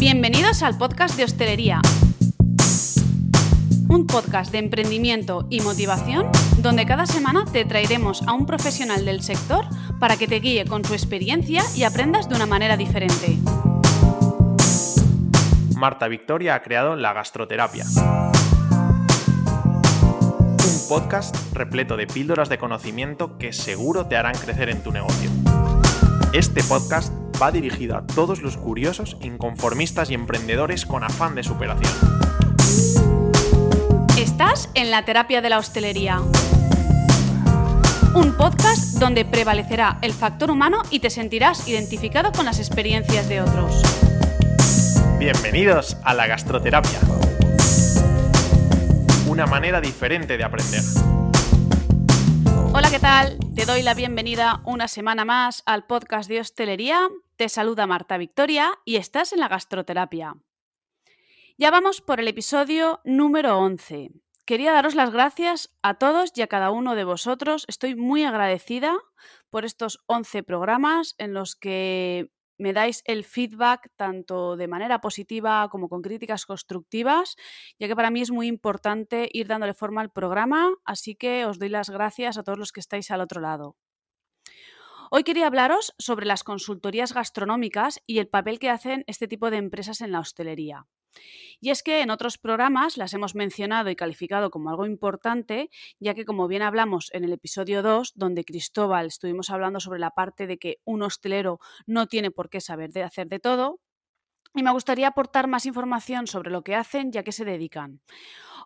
Bienvenidos al podcast de hostelería. Un podcast de emprendimiento y motivación donde cada semana te traeremos a un profesional del sector para que te guíe con su experiencia y aprendas de una manera diferente. Marta Victoria ha creado La Gastroterapia. Un podcast repleto de píldoras de conocimiento que seguro te harán crecer en tu negocio. Este podcast va dirigido a todos los curiosos, inconformistas y emprendedores con afán de superación. Estás en la terapia de la hostelería. Un podcast donde prevalecerá el factor humano y te sentirás identificado con las experiencias de otros. Bienvenidos a la gastroterapia. Una manera diferente de aprender. Hola, ¿qué tal? Te doy la bienvenida una semana más al podcast de hostelería. Te saluda Marta Victoria y estás en la gastroterapia. Ya vamos por el episodio número 11. Quería daros las gracias a todos y a cada uno de vosotros. Estoy muy agradecida por estos 11 programas en los que me dais el feedback tanto de manera positiva como con críticas constructivas, ya que para mí es muy importante ir dándole forma al programa, así que os doy las gracias a todos los que estáis al otro lado. Hoy quería hablaros sobre las consultorías gastronómicas y el papel que hacen este tipo de empresas en la hostelería. Y es que en otros programas las hemos mencionado y calificado como algo importante, ya que como bien hablamos en el episodio 2, donde Cristóbal estuvimos hablando sobre la parte de que un hostelero no tiene por qué saber de hacer de todo, y me gustaría aportar más información sobre lo que hacen ya que se dedican.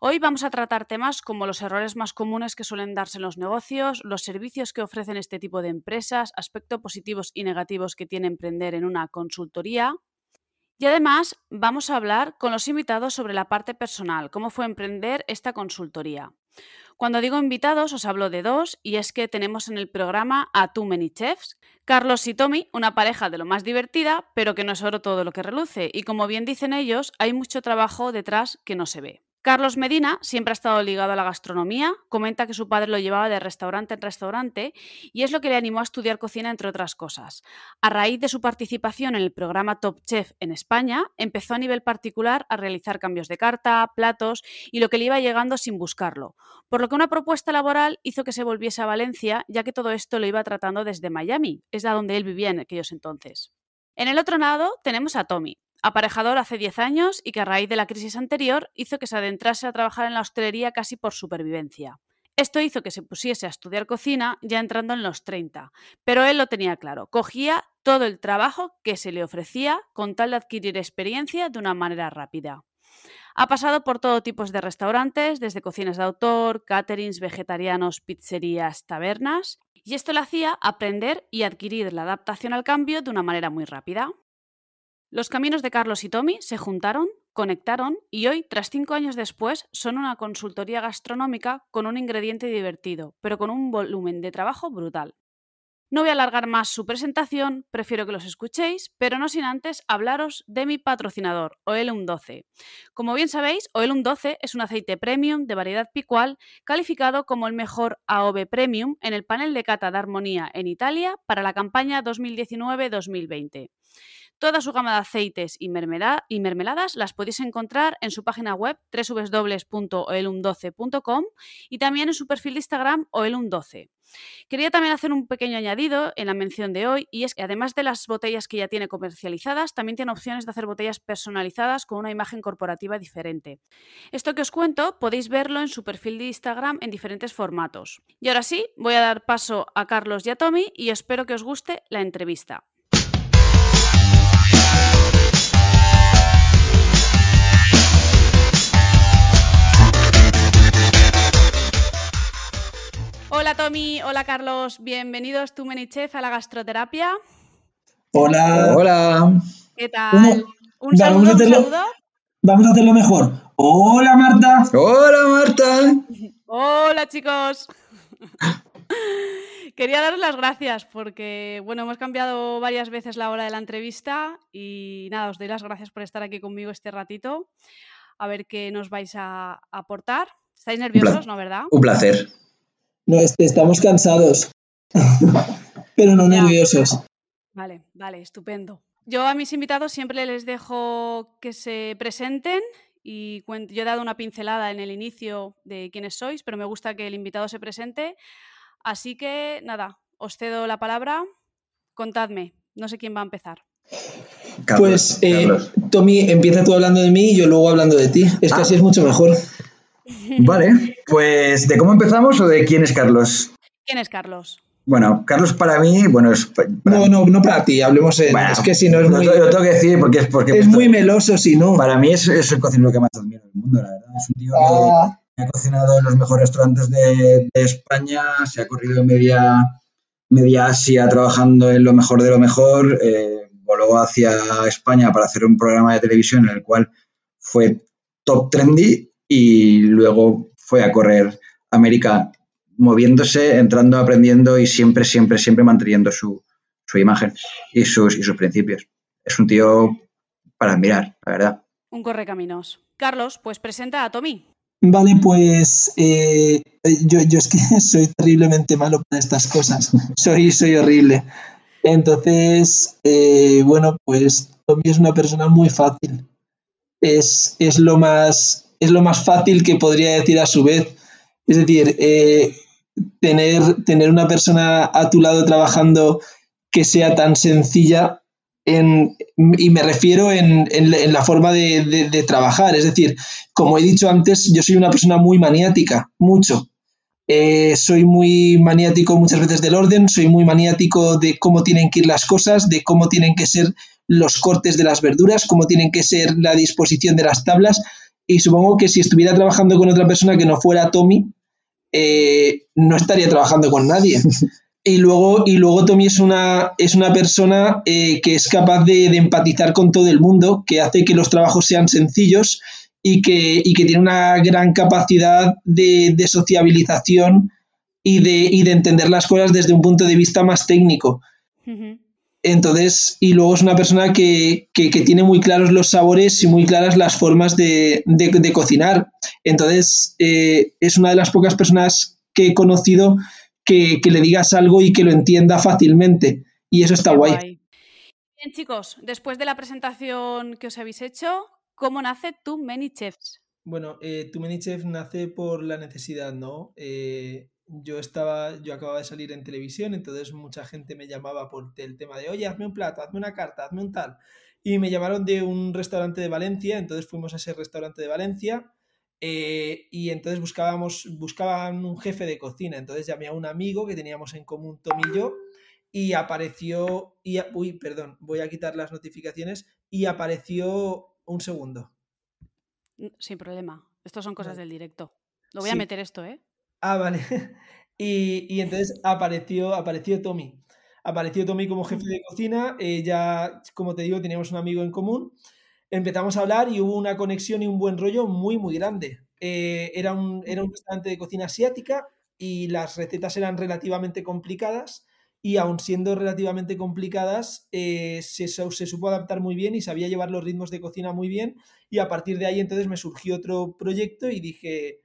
Hoy vamos a tratar temas como los errores más comunes que suelen darse en los negocios, los servicios que ofrecen este tipo de empresas, aspectos positivos y negativos que tiene emprender en una consultoría, y además vamos a hablar con los invitados sobre la parte personal, cómo fue emprender esta consultoría. Cuando digo invitados os hablo de dos y es que tenemos en el programa a Too Many Chefs, Carlos y Tommy, una pareja de lo más divertida, pero que no es oro todo lo que reluce y como bien dicen ellos, hay mucho trabajo detrás que no se ve. Carlos Medina siempre ha estado ligado a la gastronomía, comenta que su padre lo llevaba de restaurante en restaurante y es lo que le animó a estudiar cocina entre otras cosas. A raíz de su participación en el programa Top Chef en España, empezó a nivel particular a realizar cambios de carta, platos y lo que le iba llegando sin buscarlo, por lo que una propuesta laboral hizo que se volviese a Valencia, ya que todo esto lo iba tratando desde Miami, es a donde él vivía en aquellos entonces. En el otro lado tenemos a Tommy, aparejador hace 10 años y que a raíz de la crisis anterior hizo que se adentrase a trabajar en la hostelería casi por supervivencia. Esto hizo que se pusiese a estudiar cocina ya entrando en los 30, pero él lo tenía claro, cogía todo el trabajo que se le ofrecía con tal de adquirir experiencia de una manera rápida. Ha pasado por todo tipo de restaurantes, desde cocinas de autor, caterings, vegetarianos, pizzerías, tabernas, y esto le hacía aprender y adquirir la adaptación al cambio de una manera muy rápida. Los caminos de Carlos y Tommy se juntaron, conectaron y hoy, tras cinco años después, son una consultoría gastronómica con un ingrediente divertido, pero con un volumen de trabajo brutal. No voy a alargar más su presentación, prefiero que los escuchéis, pero no sin antes hablaros de mi patrocinador, Oelum 12. Como bien sabéis, Oelum 12 es un aceite premium de variedad picual calificado como el mejor AOV Premium en el panel de cata de armonía en Italia para la campaña 2019-2020. Toda su gama de aceites y, mermeladas las podéis encontrar en su página web www.oelum12.com y también en su perfil de Instagram oelum12. Quería también hacer un pequeño añadido en la mención de hoy y es que además de las botellas que ya tiene comercializadas, también tiene opciones de hacer botellas personalizadas con una imagen corporativa diferente. Esto que os cuento podéis verlo en su perfil de Instagram en diferentes formatos. Y ahora sí, voy a dar paso a Carlos y a Tommy y espero que os guste la entrevista. Hola Tommy, hola Carlos, bienvenidos tu Chef a la gastroterapia. Hola. Hola. ¿Qué tal? ¿Un, saludo, Vamos a hacerlo mejor. Hola Marta. Hola Marta. Hola chicos. Quería daros las gracias porque, bueno, hemos cambiado varias veces la hora de la entrevista y nada, os doy las gracias por estar aquí conmigo este ratito. A ver qué nos vais a aportar. ¿Estáis nerviosos, no, verdad? Un placer. No, estamos cansados, pero no nerviosos. Vale, vale, estupendo. Yo a mis invitados siempre les dejo que se presenten y yo he dado una pincelada en el inicio de quiénes sois, pero me gusta que el invitado se presente. Así que nada, os cedo la palabra. Contadme, no sé quién va a empezar. pues, eh, Tommy, empieza tú hablando de mí y yo luego hablando de ti. Es que ah. así es mucho mejor. Vale, pues ¿de cómo empezamos o de quién es Carlos? ¿Quién es Carlos? Bueno, Carlos para mí, bueno, es... no, no, no para ti, hablemos en... es que si no es muy... Lo tengo que decir porque es porque... Es muy meloso si no. Para mí es, es, el cocinero que más admiro del mundo, la verdad. Es un tío que ah. ha cocinado en los mejores restaurantes de, España, se ha corrido media, media Asia trabajando en lo mejor de lo mejor, eh, voló hacia España para hacer un programa de televisión en el cual fue top trendy y luego fue a correr América moviéndose, entrando, aprendiendo y siempre, siempre, siempre manteniendo su, imagen y sus, y sus principios. Es un tío para admirar, la verdad. Un correcaminos. Carlos, pues presenta a Tommy. Vale, pues eh, yo, es que soy terriblemente malo para estas cosas. Soy, soy horrible. Entonces, eh, bueno, pues Tommy es una persona muy fácil. Es, es, lo más, es lo más fácil que podría decir a su vez. Es decir, eh, tener, tener una persona a tu lado trabajando que sea tan sencilla en, y me refiero en, en, la forma de, de, trabajar. Es decir, como he dicho antes, yo soy una persona muy maniática, mucho. Eh, soy muy maniático muchas veces del orden, soy muy maniático de cómo tienen que ir las cosas, de cómo tienen que ser los cortes de las verduras, cómo tienen que ser la disposición de las tablas. Y supongo que si estuviera trabajando con otra persona que no fuera Tommy, eh, no estaría trabajando con nadie. Y luego, y luego Tommy es una, es una persona eh, que es capaz de, empatizar con todo el mundo, que hace que los trabajos sean sencillos y que, que tiene una gran capacidad de, sociabilización y de, de, entender las cosas desde un punto de vista más técnico. Entonces, y luego es una persona que, tiene muy claros los sabores y muy claras las formas de, cocinar. Entonces, eh, es una de las pocas personas que he conocido que, le digas algo y que lo entienda fácilmente. Y eso está guay. Bien, chicos, después de la presentación que os habéis hecho, ¿cómo nace tu Many Chefs? Bueno, eh, tu Many Chefs nace por la necesidad, ¿no? Eh, yo estaba, yo acababa de salir en televisión, entonces mucha gente me llamaba por el tema de, oye, hazme un plato, hazme una carta, hazme un tal. Y me llamaron de un restaurante de Valencia, entonces fuimos a ese restaurante de Valencia eh, y entonces buscábamos, buscaban un jefe de cocina, entonces llamé a un amigo que teníamos en común, Tom y yo, y apareció, y, uy, perdón, voy a quitar las notificaciones, y apareció un segundo. Sin problema, estos son cosas del directo. Lo voy a meter esto, ¿eh? Ah, vale. Y, entonces apareció, apareció Tommy. Apareció Tommy como jefe de cocina. Eh, ya, como te digo, teníamos un amigo en común. Empezamos a hablar y hubo una conexión y un buen rollo muy, muy grande. Eh, era, un, era un restaurante de cocina asiática y las recetas eran relativamente complicadas y aun siendo relativamente complicadas, eh, se, se, supo adaptar muy bien y sabía llevar los ritmos de cocina muy bien y a partir de ahí entonces me surgió otro proyecto y dije,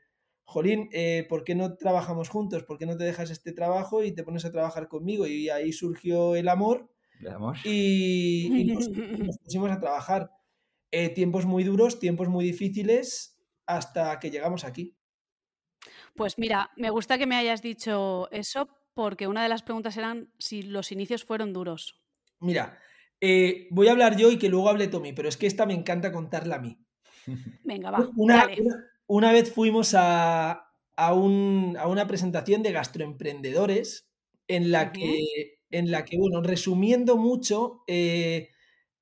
Jolín, eh, ¿por qué no trabajamos juntos? ¿Por qué no te dejas este trabajo y te pones a trabajar conmigo? Y ahí surgió el amor. El amor. Y, nos, pusimos a trabajar. Eh, tiempos muy duros, tiempos muy difíciles, hasta que llegamos aquí. Pues mira, me gusta que me hayas dicho eso, porque una de las preguntas eran si los inicios fueron duros. Mira, eh, voy a hablar yo y que luego hable Tommy, pero es que esta me encanta contarla a mí. Venga, va. Una, una vez fuimos a, una presentación de gastroemprendedores en la que, en la que bueno, resumiendo mucho, eh,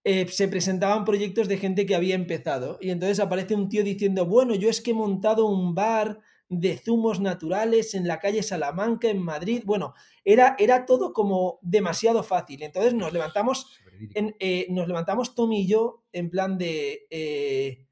eh, se presentaban proyectos de gente que había empezado. Y entonces aparece un tío diciendo, bueno, yo es que he montado un bar de zumos naturales en la calle Salamanca, en Madrid. Bueno, era, era todo como demasiado fácil. Entonces nos levantamos, eh, nos levantamos Tom y yo en plan de,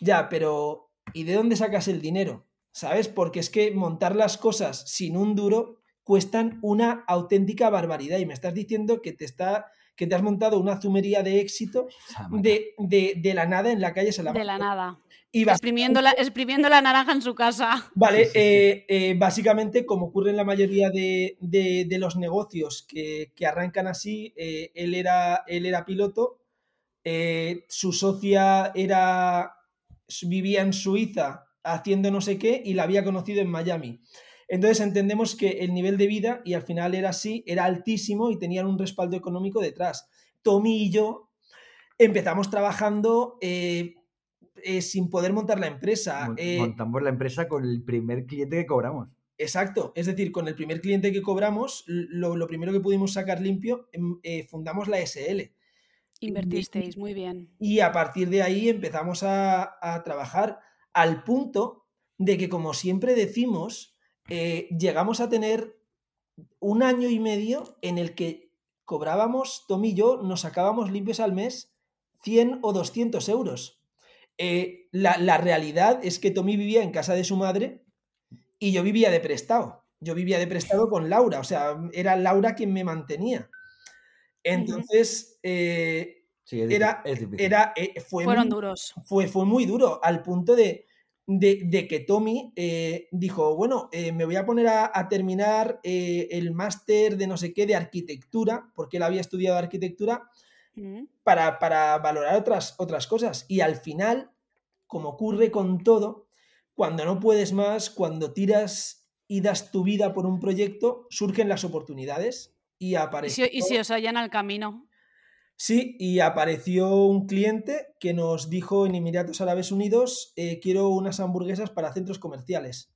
ya, pero ¿Y de dónde sacas el dinero? ¿Sabes? Porque es que montar las cosas sin un duro cuestan una auténtica barbaridad. Y me estás diciendo que te está que te has montado una zumería de éxito de, de, la nada en la calle Salamanca. De la nada. Y exprimiendo, la, exprimiendo la naranja en su casa. Vale, eh, eh, básicamente, como ocurre en la mayoría de, los negocios que, arrancan así, eh, él, era, él era piloto eh, su socia era, vivía en Suiza haciendo no sé qué y la había conocido en Miami. Entonces entendemos que el nivel de vida, y al final era así, era altísimo y tenían un respaldo económico detrás. Tommy y yo empezamos trabajando eh, eh, sin poder montar la empresa. Eh, montamos la empresa con el primer cliente que cobramos. Exacto, es decir, con el primer cliente que cobramos, lo, primero que pudimos sacar limpio, em, fundamos la SL. Invertisteis, muy bien. Y a partir de ahí empezamos a, a trabajar al punto de que, como siempre decimos, eh, llegamos a tener un año y medio en el que cobrábamos, Tom y yo, nos sacábamos limpios al mes 100 o 200 euros. Eh, la, realidad es que Tommy vivía en casa de su madre y yo vivía de prestado. Yo vivía de prestado con Laura, o sea, era Laura quien me mantenía. Entonces, eh, era, era, fue fueron duros. Fue, fue muy duro, al punto de, de, que Tommy eh, dijo, bueno, eh, me voy a poner a, terminar eh, el máster de no sé qué de arquitectura, porque él había estudiado arquitectura, mm. para, para, valorar otras, otras cosas. Y al final, como ocurre con todo, cuando no puedes más, cuando tiras y das tu vida por un proyecto, surgen las oportunidades y aparecen. Y si, os hallan al camino. Sí, y apareció un cliente que nos dijo en Emiratos Árabes Unidos, eh, quiero unas hamburguesas para centros comerciales.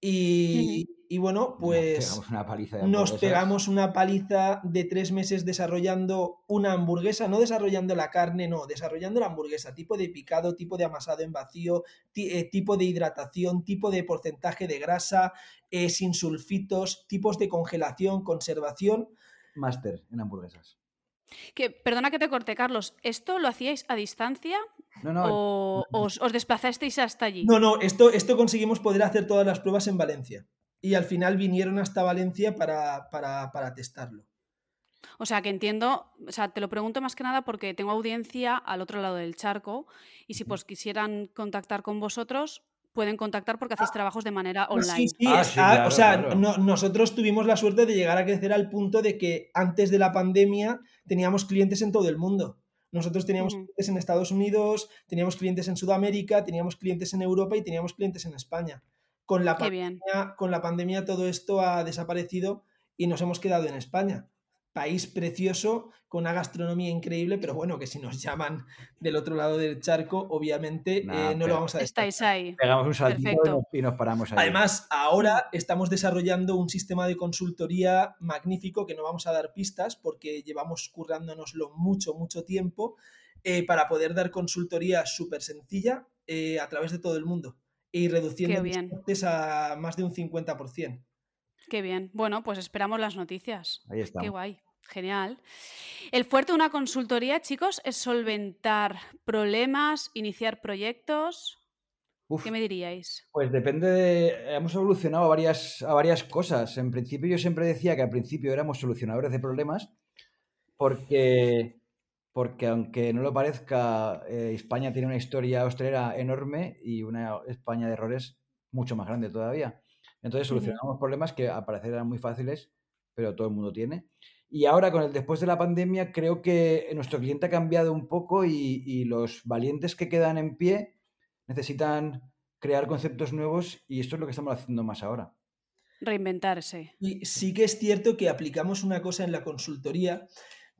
Y, bueno, pues nos, pegamos una, paliza de nos pegamos una paliza de tres meses desarrollando una hamburguesa, no desarrollando la carne, no, desarrollando la hamburguesa, tipo de picado, tipo de amasado en vacío, eh, tipo de hidratación, tipo de porcentaje de grasa, eh, sin sulfitos, tipos de congelación, conservación. Máster en hamburguesas. Que, perdona que te corte, Carlos. ¿Esto lo hacíais a distancia? No, no. ¿O os, desplazasteis hasta allí? No, no, esto, esto conseguimos poder hacer todas las pruebas en Valencia. Y al final vinieron hasta Valencia para, para, testarlo. O sea, que entiendo, o sea, te lo pregunto más que nada porque tengo audiencia al otro lado del charco y si pues quisieran contactar con vosotros, pueden contactar porque hacéis ah. trabajos de manera online. Sí, sí, ah, o sea, nosotros tuvimos la suerte de llegar a crecer al punto de que antes de la pandemia teníamos clientes en todo el mundo. Nosotros teníamos clientes en Estados Unidos, teníamos clientes en Sudamérica, teníamos clientes en Europa y teníamos clientes en España. Con la, pandemia, con la pandemia todo esto ha desaparecido y nos hemos quedado en España país precioso, con una gastronomía increíble, pero bueno, que si nos llaman del otro lado del charco, obviamente eh, no lo vamos a Estáis ahí. Pegamos un saltito y nos paramos ahí. Además, ahora estamos desarrollando un sistema de consultoría magnífico que no vamos a dar pistas porque llevamos currándonoslo mucho, mucho tiempo eh, para poder dar consultoría súper sencilla eh, a través de todo el mundo y reduciendo costes a más de un 50%. Qué bien. Bueno, pues esperamos las noticias. Ahí está. Qué guay. Genial. El fuerte de una consultoría, chicos, es solventar problemas, iniciar proyectos. ¿Qué me diríais? Pues depende de. Hemos evolucionado a varias, a varias cosas. En principio, yo siempre decía que al principio éramos solucionadores de problemas, porque, porque aunque no lo parezca, eh, España tiene una historia hostelera enorme y una España de errores mucho más grande todavía. Entonces solucionamos problemas que al parecer eran muy fáciles, pero todo el mundo tiene. Y ahora, con el después de la pandemia, creo que nuestro cliente ha cambiado un poco y, los valientes que quedan en pie necesitan crear conceptos nuevos y esto es lo que estamos haciendo más ahora. Reinventarse. Y sí que es cierto que aplicamos una cosa en la consultoría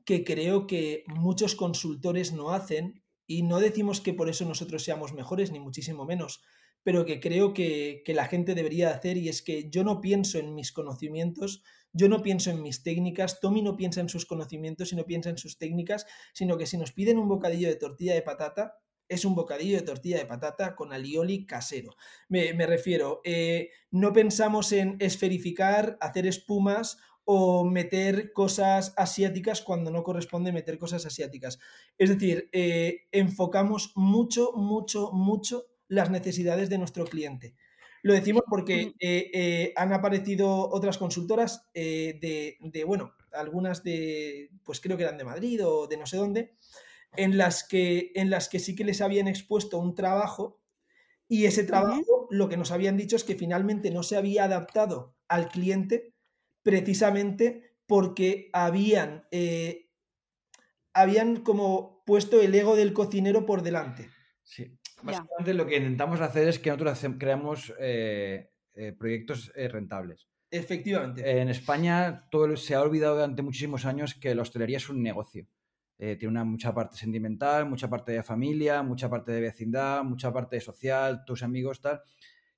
que creo que muchos consultores no hacen y no decimos que por eso nosotros seamos mejores, ni muchísimo menos, pero que creo que, que, la gente debería hacer y es que yo no pienso en mis conocimientos, yo no pienso en mis técnicas, Tommy no piensa en sus conocimientos y no piensa en sus técnicas, sino que si nos piden un bocadillo de tortilla de patata, es un bocadillo de tortilla de patata con alioli casero. Me, refiero, eh, no pensamos en esferificar, hacer espumas o meter cosas asiáticas cuando no corresponde meter cosas asiáticas. Es decir, eh, enfocamos mucho, mucho, mucho las necesidades de nuestro cliente. Lo decimos porque eh, eh, han aparecido otras consultoras eh, de, bueno, algunas de, pues creo que eran de Madrid o de no sé dónde, en las que, en las que sí que les habían expuesto un trabajo y ese trabajo lo que nos habían dicho es que finalmente no se había adaptado al cliente precisamente porque habían habían como puesto el ego del cocinero por delante. Sí. Básicamente lo que intentamos hacer es que nosotros creamos eh, eh, proyectos eh, rentables. Efectivamente. En España todo se ha olvidado durante muchísimos años que la hostelería es un negocio. tiene una mucha parte sentimental, mucha parte de familia, mucha parte de vecindad, mucha parte social, tus amigos, tal.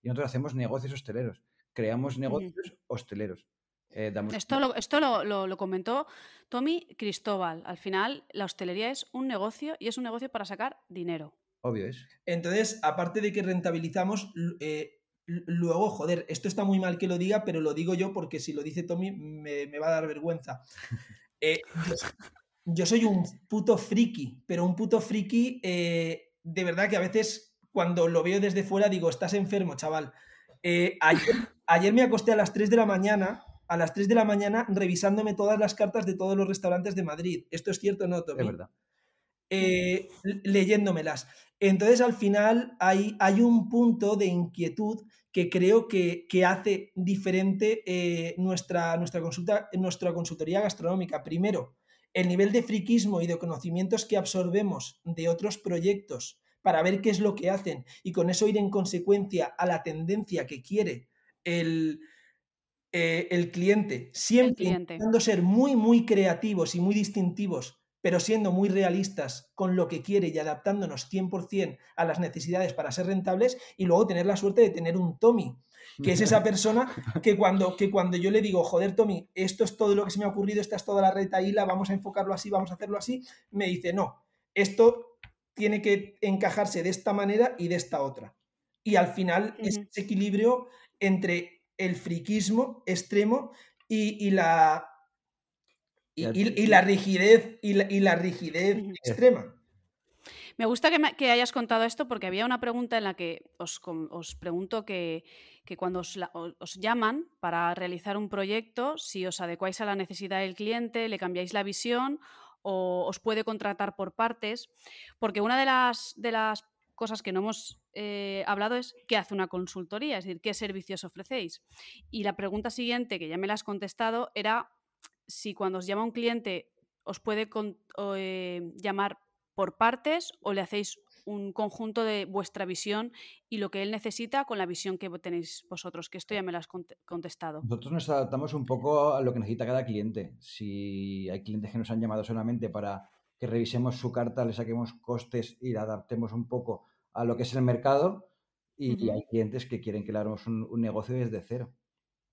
Y nosotros hacemos negocios hosteleros. Creamos negocios hosteleros. esto lo, esto lo, lo, comentó Tommy Cristóbal. Al final, la hostelería es un negocio y es un negocio para sacar dinero. Obvio es. Entonces, aparte de que rentabilizamos, eh, luego, joder, esto está muy mal que lo diga, pero lo digo yo porque si lo dice Tommy me, va a dar vergüenza. Eh, yo, soy un puto friki, pero un puto friki eh, de verdad que a veces cuando lo veo desde fuera digo, estás enfermo, chaval. Ayer, ayer, me acosté a las 3 de la mañana, a las 3 de la mañana revisándome todas las cartas de todos los restaurantes de Madrid. ¿Esto es cierto o no, Tommy? Es verdad. leyéndomelas. Entonces, al final, hay, hay un punto de inquietud que creo que, hace diferente eh, nuestra, nuestra, consulta, nuestra consultoría gastronómica. Primero, el nivel de friquismo y de conocimientos que absorbemos de otros proyectos para ver qué es lo que hacen y con eso ir en consecuencia a la tendencia que quiere el, eh, el cliente, siempre intentando ser muy, muy creativos y muy distintivos pero siendo muy realistas con lo que quiere y adaptándonos 100% a las necesidades para ser rentables y luego tener la suerte de tener un Tommy, que es esa persona que cuando, que cuando yo le digo, joder Tommy, esto es todo lo que se me ha ocurrido, esta es toda la retaíla, vamos a enfocarlo así, vamos a hacerlo así, me dice, no, esto tiene que encajarse de esta manera y de esta otra. Y al final es ese equilibrio entre el friquismo extremo y la y, la rigidez, y la, rigidez extrema. Me gusta que, hayas contado esto porque había una pregunta en la que os, pregunto que, cuando os, llaman para realizar un proyecto, si os adecuáis a la necesidad del cliente, le cambiáis la visión o os puede contratar por partes, porque una de las, de las cosas que no hemos eh, hablado es qué hace una consultoría, es decir, qué servicios ofrecéis. Y la pregunta siguiente, que ya me la has contestado, era si cuando os llama un cliente os puede eh, llamar por partes o le hacéis un conjunto de vuestra visión y lo que él necesita con la visión que tenéis vosotros, que esto ya me lo has contestado. Nosotros nos adaptamos un poco a lo que necesita cada cliente. Si hay clientes que nos han llamado solamente para que revisemos su carta, le saquemos costes y la adaptemos un poco a lo que es el mercado, y, hay clientes que quieren que le hagamos un, negocio desde cero.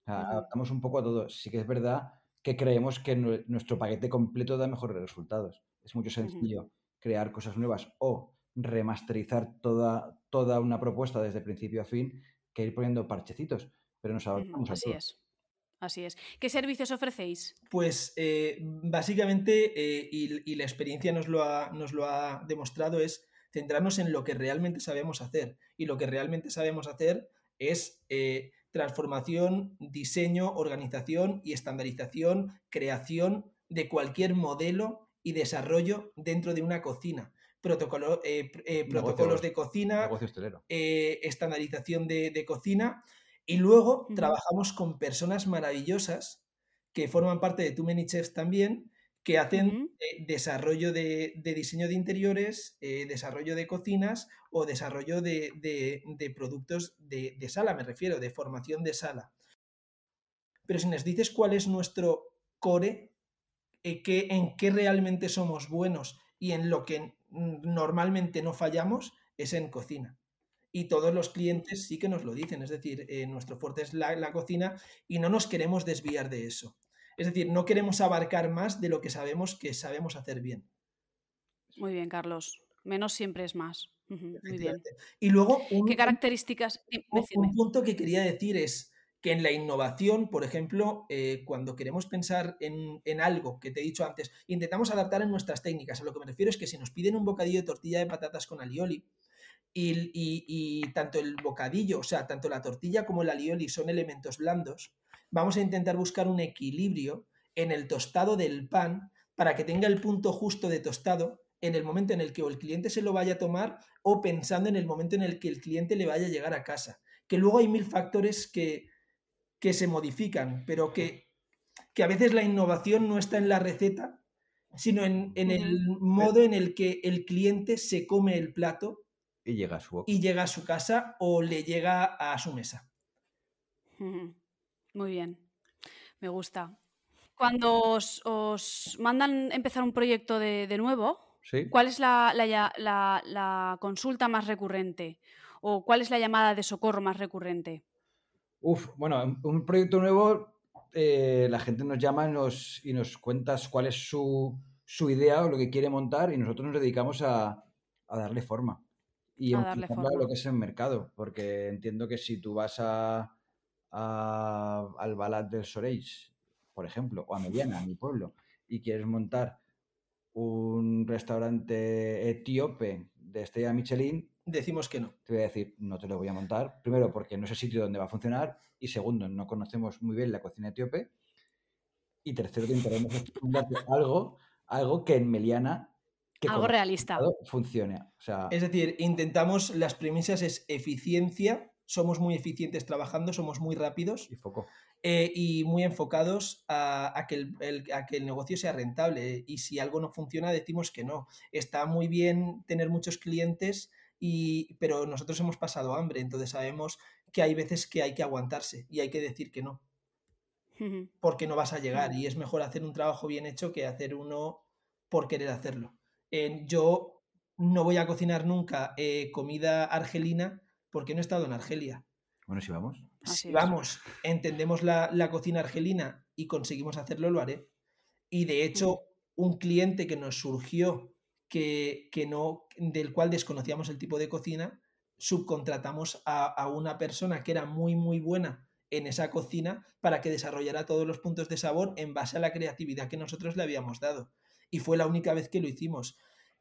Adaptamos un poco a todo. Sí que es verdad que creemos que nuestro paquete completo da mejores resultados. Es mucho sencillo crear cosas nuevas o remasterizar toda, toda una propuesta desde principio a fin que ir poniendo parchecitos, pero nos adaptamos Así es. Así es. ¿Qué servicios ofrecéis? Pues eh, básicamente, eh, y, la experiencia nos lo, ha, nos lo ha demostrado, es centrarnos en lo que realmente sabemos hacer. Y lo que realmente sabemos hacer es eh, transformación, diseño, organización y estandarización, creación de cualquier modelo y desarrollo dentro de una cocina. Protocolo, eh, eh, protocolos de cocina, eh, estandarización de, cocina y luego trabajamos con personas maravillosas que forman parte de Too Many Chefs también, que hacen eh, desarrollo de, diseño de interiores, eh, desarrollo de cocinas o desarrollo de, productos de, sala, me refiero, de formación de sala. Pero si nos dices cuál es nuestro core, eh, en qué realmente somos buenos y en lo que normalmente no fallamos, es en cocina. Y todos los clientes sí que nos lo dicen, es decir, nuestro fuerte es la cocina y no nos queremos desviar de eso. Es decir, no queremos abarcar más de lo que sabemos que sabemos hacer bien. Muy bien, Carlos. Menos siempre es más. Muy bien. Y luego, ¿qué características? Un, punto que quería decir es que en la innovación, por ejemplo, eh, cuando queremos pensar en, algo que te he dicho antes, intentamos adaptar en nuestras técnicas. A lo que me refiero es que si nos piden un bocadillo de tortilla de patatas con alioli, y, y, tanto el bocadillo, o sea, tanto la tortilla como el alioli son elementos blandos, vamos a intentar buscar un equilibrio en el tostado del pan para que tenga el punto justo de tostado en el momento en el que el cliente se lo vaya a tomar o pensando en el momento en el que el cliente le vaya a llegar a casa. Que luego hay mil factores que, que se modifican, pero que, que a veces la innovación no está en la receta, sino en, el modo en el que el cliente se come el plato y llega a su, y llega a su casa o le llega a su mesa. Muy bien, me gusta. Cuando os, mandan empezar un proyecto de, nuevo, ¿cuál es la, la, consulta más recurrente? ¿O cuál es la llamada de socorro más recurrente? Uf, bueno, un proyecto nuevo, eh, la gente nos llama y nos, y nos cuentas cuál es su, idea o lo que quiere montar y nosotros nos dedicamos a, darle forma. Y a darle forma. lo que es el mercado, porque entiendo que si tú vas a, al Balat del Soreis por ejemplo, o a Mediana, a mi pueblo, y quieres montar un restaurante etíope de estrella Michelin, decimos que no. Te voy a decir, no te lo voy a montar. Primero, porque no es el sitio donde va a funcionar. Y segundo, no conocemos muy bien la cocina etíope. Y tercero, intentaremos algo, algo que en Meliana que algo realista funcione. O sea, es decir, intentamos, las premisas es eficiencia, somos muy eficientes trabajando, somos muy rápidos. Y foco. Eh, y muy enfocados a, que el, negocio sea rentable. Y si algo no funciona, decimos que no. Está muy bien tener muchos clientes, y, pero nosotros hemos pasado hambre, entonces sabemos que hay veces que hay que aguantarse y hay que decir que no. Porque no vas a llegar y es mejor hacer un trabajo bien hecho que hacer uno por querer hacerlo. yo no voy a cocinar nunca eh, comida argelina porque no he estado en Argelia. Bueno, si vamos. si vamos, entendemos la, cocina argelina y conseguimos hacerlo, lo haré. Y de hecho, un cliente que nos surgió que, no, del cual desconocíamos el tipo de cocina, subcontratamos a, una persona que era muy, muy buena en esa cocina para que desarrollara todos los puntos de sabor en base a la creatividad que nosotros le habíamos dado. Y fue la única vez que lo hicimos.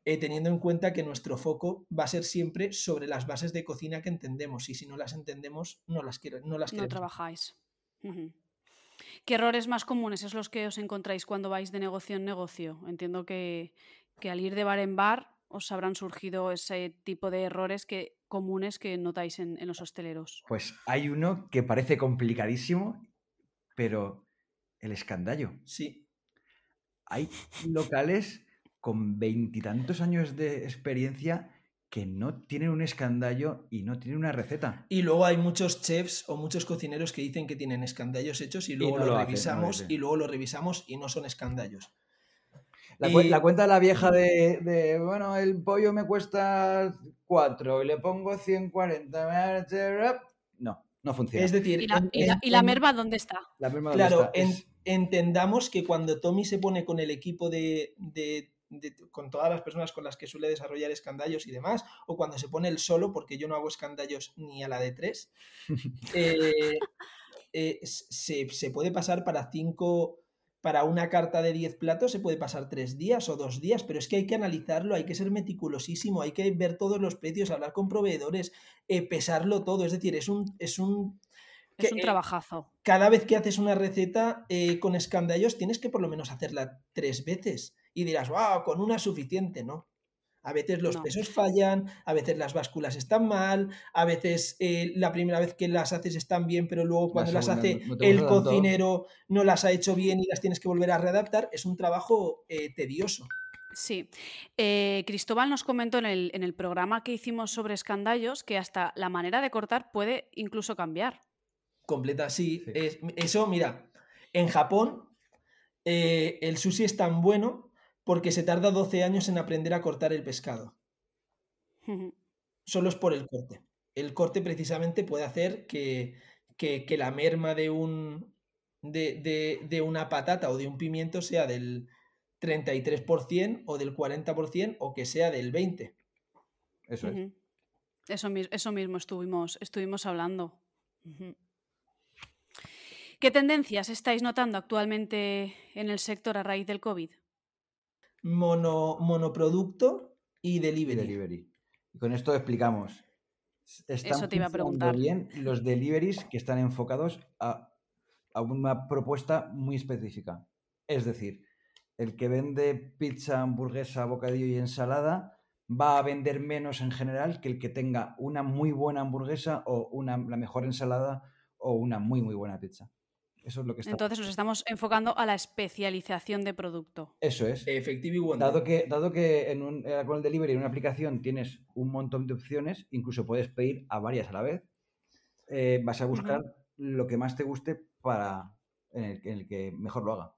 Eh, teniendo en cuenta que nuestro foco va a ser siempre sobre las bases de cocina que entendemos y si no las entendemos no las, quiero, no las No trabajáis. ¿Qué errores más comunes es los que os encontráis cuando vais de negocio en negocio? Entiendo que, al ir de bar en bar os habrán surgido ese tipo de errores que, comunes que notáis en, en los hosteleros. Pues hay uno que parece complicadísimo, pero el escandallo. Sí. Hay locales con veintitantos años de experiencia que no tienen un escandallo y no tienen una receta. Y luego hay muchos chefs o muchos cocineros que dicen que tienen escandallos hechos y luego lo, revisamos y luego lo revisamos y no son escandallos. La, cuenta de la vieja de, bueno, el pollo me cuesta 4 y le pongo 140. No, no funciona. Es decir, ¿y la, merma dónde está? claro, entendamos que cuando Tommy se pone con el equipo de con todas las personas con las que suele desarrollar escandallos y demás, o cuando se pone el solo, porque yo no hago escandallos ni a la de tres, eh, eh, se, puede pasar para cinco, para una carta de 10 platos se puede pasar tres días o dos días, pero es que hay que analizarlo, hay que ser meticulosísimo, hay que ver todos los precios, hablar con proveedores, eh, pesarlo todo, es decir, es un... Es un es un trabajazo. cada vez que haces una receta con escandallos tienes que por lo menos hacerla tres veces y dirás, wow, con una suficiente, ¿no? A veces los pesos fallan, a veces las básculas están mal, a veces eh, la primera vez que las haces están bien, pero luego cuando las hace el cocinero no las ha hecho bien y las tienes que volver a readaptar. Es un trabajo eh, tedioso. Sí. Eh, Cristóbal nos comentó en el, en el, programa que hicimos sobre escandallos que hasta la manera de cortar puede incluso cambiar. Completa, sí. eso, mira, en Japón el sushi es tan bueno porque se tarda 12 años en aprender a cortar el pescado. Solo es por el corte. El corte precisamente puede hacer que, la merma de, un, de, una patata o de un pimiento sea del 33% o del 40% o que sea del 20%. Eso es. Eso, eso, mismo estuvimos, estuvimos hablando. ¿Qué tendencias estáis notando actualmente en el sector a raíz del COVID? Mono, monoproducto y delivery. Y con esto explicamos. Eso te iba a preguntar. bien los deliveries que están enfocados a, una propuesta muy específica. Es decir, el que vende pizza, hamburguesa, bocadillo y ensalada va a vender menos en general que el que tenga una muy buena hamburguesa o una, la mejor ensalada o una muy muy buena pizza. Eso es lo que está. Entonces nos estamos enfocando a la especialización de producto. Eso es. Efectivo y wonder. Dado que, dado que en un, eh, con el delivery en una aplicación tienes un montón de opciones, incluso puedes pedir a varias a la vez, eh, vas a buscar lo que más te guste para en el, en el que mejor lo haga.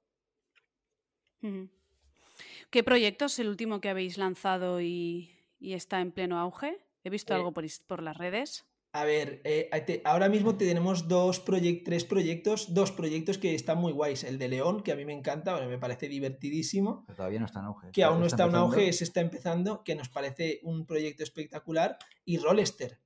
¿Qué proyecto es el último que habéis lanzado y, y está en pleno auge? He visto Eh, algo por las redes. A ver, eh, te- ahora mismo tenemos dos proyec- tres proyectos, dos proyectos que están muy guays. El de León, que a mí me encanta, bueno, me parece divertidísimo. Pero todavía no está en auge. Que aún no está en auge, se está empezando, que nos parece un proyecto espectacular. Y Rollester.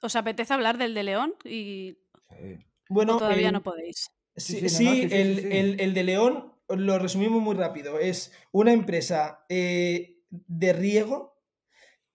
¿Os apetece hablar del de León? Y Sí. Bueno, o todavía el- no podéis. Sí, no, el, sí, sí. el- el de León lo resumimos muy rápido. Es una empresa eh, de riego